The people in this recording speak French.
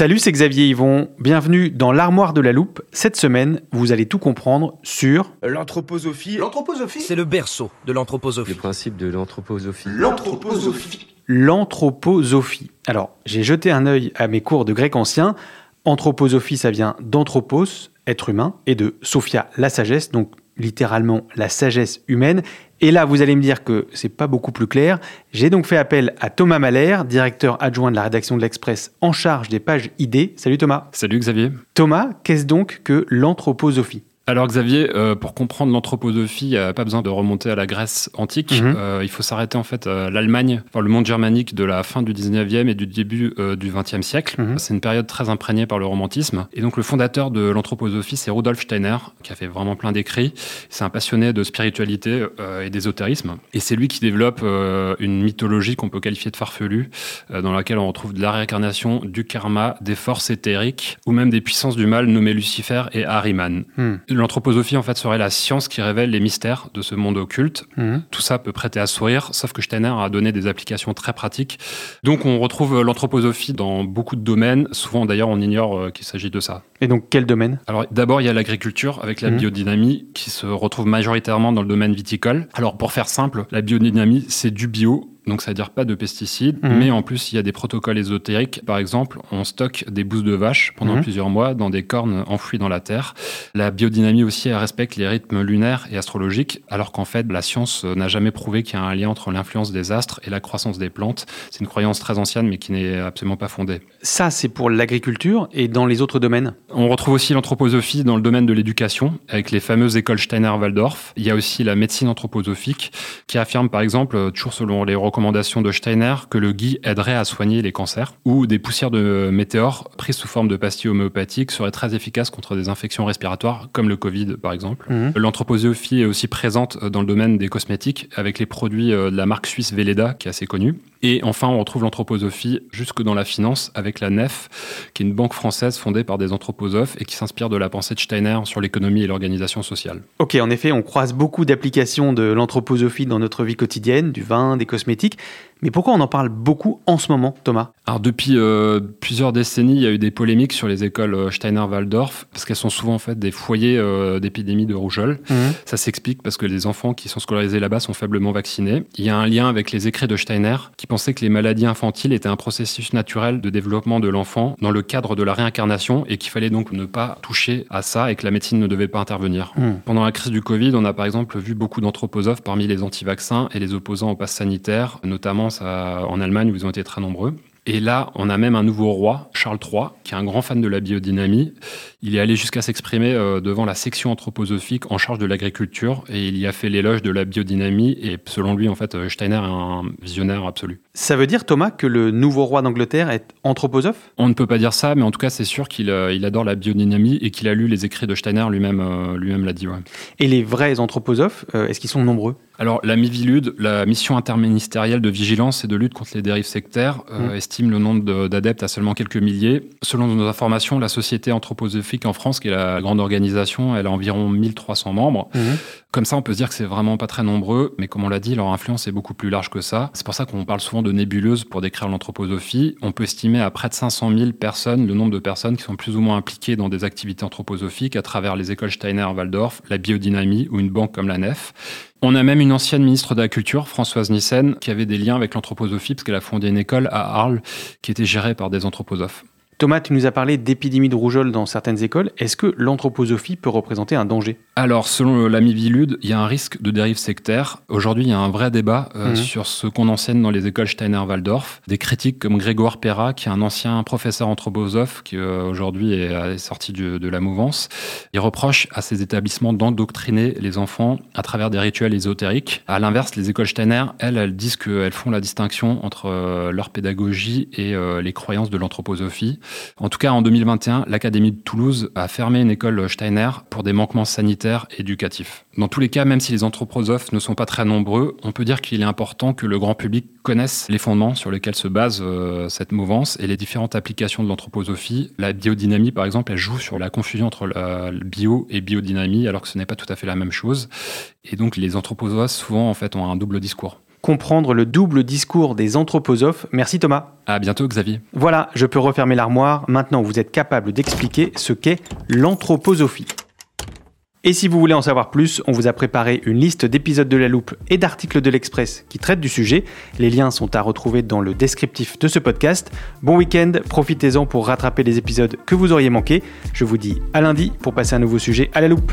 Salut, c'est Xavier Yvon. Bienvenue dans l'armoire de la loupe. Cette semaine, vous allez tout comprendre sur L'anthroposophie. L'anthroposophie C'est le berceau de l'anthroposophie. Le principe de l'anthroposophie. L'anthroposophie. l'anthroposophie. Alors, j'ai jeté un œil à mes cours de grec ancien. Anthroposophie, ça vient d'anthropos, être humain, et de sophia, la sagesse, donc littéralement la sagesse humaine. Et là, vous allez me dire que c'est pas beaucoup plus clair. J'ai donc fait appel à Thomas Mahler, directeur adjoint de la rédaction de l'Express en charge des pages ID. Salut Thomas. Salut Xavier. Thomas, qu'est-ce donc que l'anthroposophie? Alors Xavier, euh, pour comprendre l'anthroposophie, il n'y a pas besoin de remonter à la Grèce antique. Mhm. Euh, il faut s'arrêter en fait à l'Allemagne, enfin, le monde germanique de la fin du 19e et du début euh, du 20e siècle. Mhm. C'est une période très imprégnée par le romantisme. Et donc le fondateur de l'anthroposophie, c'est Rudolf Steiner, qui a fait vraiment plein d'écrits. C'est un passionné de spiritualité euh, et d'ésotérisme. Et c'est lui qui développe euh, une mythologie qu'on peut qualifier de farfelue, euh, dans laquelle on retrouve de la réincarnation, du karma, des forces éthériques, ou même des puissances du mal nommées Lucifer et Ahriman. Hmm. L'anthroposophie, en fait, serait la science qui révèle les mystères de ce monde occulte. Mhm. Tout ça peut prêter à sourire, sauf que Steiner a donné des applications très pratiques. Donc, on retrouve l'anthroposophie dans beaucoup de domaines. Souvent, d'ailleurs, on ignore euh, qu'il s'agit de ça. Et donc, quel domaine? Alors, d'abord, il y a l'agriculture avec la Mhm. biodynamie qui se retrouve majoritairement dans le domaine viticole. Alors, pour faire simple, la biodynamie, c'est du bio. Donc, ça veut dire pas de pesticides, Mhm. mais en plus, il y a des protocoles ésotériques. Par exemple, on stocke des bousses de vache pendant Mhm. plusieurs mois dans des cornes enfouies dans la terre. La biodynamie aussi, elle respecte les rythmes lunaires et astrologiques, alors qu'en fait, la science euh, n'a jamais prouvé qu'il y a un lien entre l'influence des astres et la croissance des plantes. C'est une croyance très ancienne, mais qui n'est absolument pas fondée. Ça, c'est pour l'agriculture et dans les autres domaines? On retrouve aussi l'anthroposophie dans le domaine de l'éducation, avec les fameuses écoles Steiner-Waldorf. Il y a aussi la médecine anthroposophique, qui affirme par exemple, euh, toujours selon les recommandations de Steiner, que le gui aiderait à soigner les cancers, ou des poussières de météores prises sous forme de pastilles homéopathiques seraient très efficaces contre des infections respiratoires, comme le Covid par exemple. Mhm. L'anthroposophie est aussi présente dans le domaine des cosmétiques, avec les produits euh, de la marque suisse Velleda, qui est assez connue. Et enfin, on retrouve l'anthroposophie jusque dans la finance, avec la NEF, qui est une banque française fondée par des anthroposophes et qui s'inspire de la pensée de Steiner sur l'économie et l'organisation sociale. Ok, en effet, on croise beaucoup d'applications de l'anthroposophie dans notre vie quotidienne, du vin, des cosmétiques. Mais pourquoi on en parle beaucoup en ce moment, Thomas? Alors depuis euh, plusieurs décennies, il y a eu des polémiques sur les écoles euh, Steiner-Waldorf, parce qu'elles sont souvent en fait des foyers euh, d'épidémie de rougeole. Ça s'explique parce que les enfants qui sont scolarisés là-bas sont faiblement vaccinés. Il y a un lien avec les écrits de Steiner qui pensait que les maladies infantiles étaient un processus naturel de développement de l'enfant dans le cadre de la réincarnation et qu'il fallait donc ne pas toucher à ça et que la médecine ne devait pas intervenir. Hmm. Pendant la crise du Covid, on a par exemple vu beaucoup d'anthroposophes parmi les anti-vaccins et les opposants au pass sanitaire, notamment en Allemagne où ils ont été très nombreux. Et là, on a même un nouveau roi, Charles III, qui est un grand fan de la biodynamie. Il est allé jusqu'à s'exprimer euh, devant la section anthroposophique en charge de l'agriculture et il y a fait l'éloge de la biodynamie. Et selon lui, en fait, euh, Steiner est un visionnaire absolu. Ça veut dire, Thomas, que le nouveau roi d'Angleterre est anthroposophe? On ne peut pas dire ça, mais en tout cas, c'est sûr qu'il euh, il adore la biodynamie et qu'il a lu les écrits de Steiner lui-même. euh, lui-même l'a dit. ouais. Et les vrais anthroposophes, euh, est-ce qu'ils sont nombreux? Alors, la MIVILUD, la mission interministérielle de vigilance et de lutte contre les dérives sectaires, euh, Mm. estime le nombre de- d'adeptes à seulement quelques milliers. Selon nos informations, la Société anthroposophique en France, qui est la grande organisation, elle a environ 1300 membres. Comme ça, on peut se dire que c'est vraiment pas très nombreux, mais comme on l'a dit, leur influence est beaucoup plus large que ça. C'est pour ça qu'on parle souvent de nébuleuse pour décrire l'anthroposophie. On peut estimer à près de 500 000 personnes le nombre de personnes qui sont plus ou moins impliquées dans des activités anthroposophiques à travers les écoles Steiner-Waldorf, la biodynamie ou une banque comme la NEF. On a même une ancienne ministre de la Culture, Françoise Nissen, qui avait des liens avec l'anthroposophie parce qu'elle a fondé une école à Arles qui était gérée par des anthroposophes. Thomas, tu nous as parlé d'épidémie de rougeole dans certaines écoles. Est-ce que l'anthroposophie peut représenter un danger? Alors, selon l'ami Vilude, il y a un risque de dérive sectaire. Aujourd'hui, il y a un vrai débat euh, Mhm. sur ce qu'on enseigne dans les écoles Steiner-Waldorf. Des critiques comme Grégoire Perra, qui est un ancien professeur anthroposophe, qui euh, aujourd'hui est, est sorti du- de la mouvance. Il reproche à ces établissements d'endoctriner les enfants à travers des rituels ésotériques. À l'inverse, les écoles Steiner, elles, elles disent qu'elles font la distinction entre euh, leur pédagogie et euh, les croyances de l'anthroposophie. En tout cas, en 2021, l'Académie de Toulouse a fermé une école Steiner pour des manquements sanitaires et éducatifs. Dans tous les cas, même si les anthroposophes ne sont pas très nombreux, on peut dire qu'il est important que le grand public connaisse les fondements sur lesquels se base euh, cette mouvance et les différentes applications de l'anthroposophie. La biodynamie, par exemple, elle joue sur la confusion entre le bio et biodynamie, alors que ce n'est pas tout à fait la même chose. Et donc, les anthroposophes, souvent, en fait, ont un double discours. Comprendre le double discours des anthroposophes. Merci Thomas. À bientôt, Xavier. Voilà, je peux refermer l'armoire. Maintenant, vous êtes capable d'expliquer ce qu'est l'anthroposophie. Et si vous voulez en savoir plus, on vous a préparé une liste d'épisodes de la loupe et d'articles de l'Express qui traitent du sujet. Les liens sont à retrouver dans le descriptif de ce podcast. Bon week-end, profitez-en pour rattraper les épisodes que vous auriez manqués. Je vous dis à lundi pour passer un nouveau sujet à la loupe.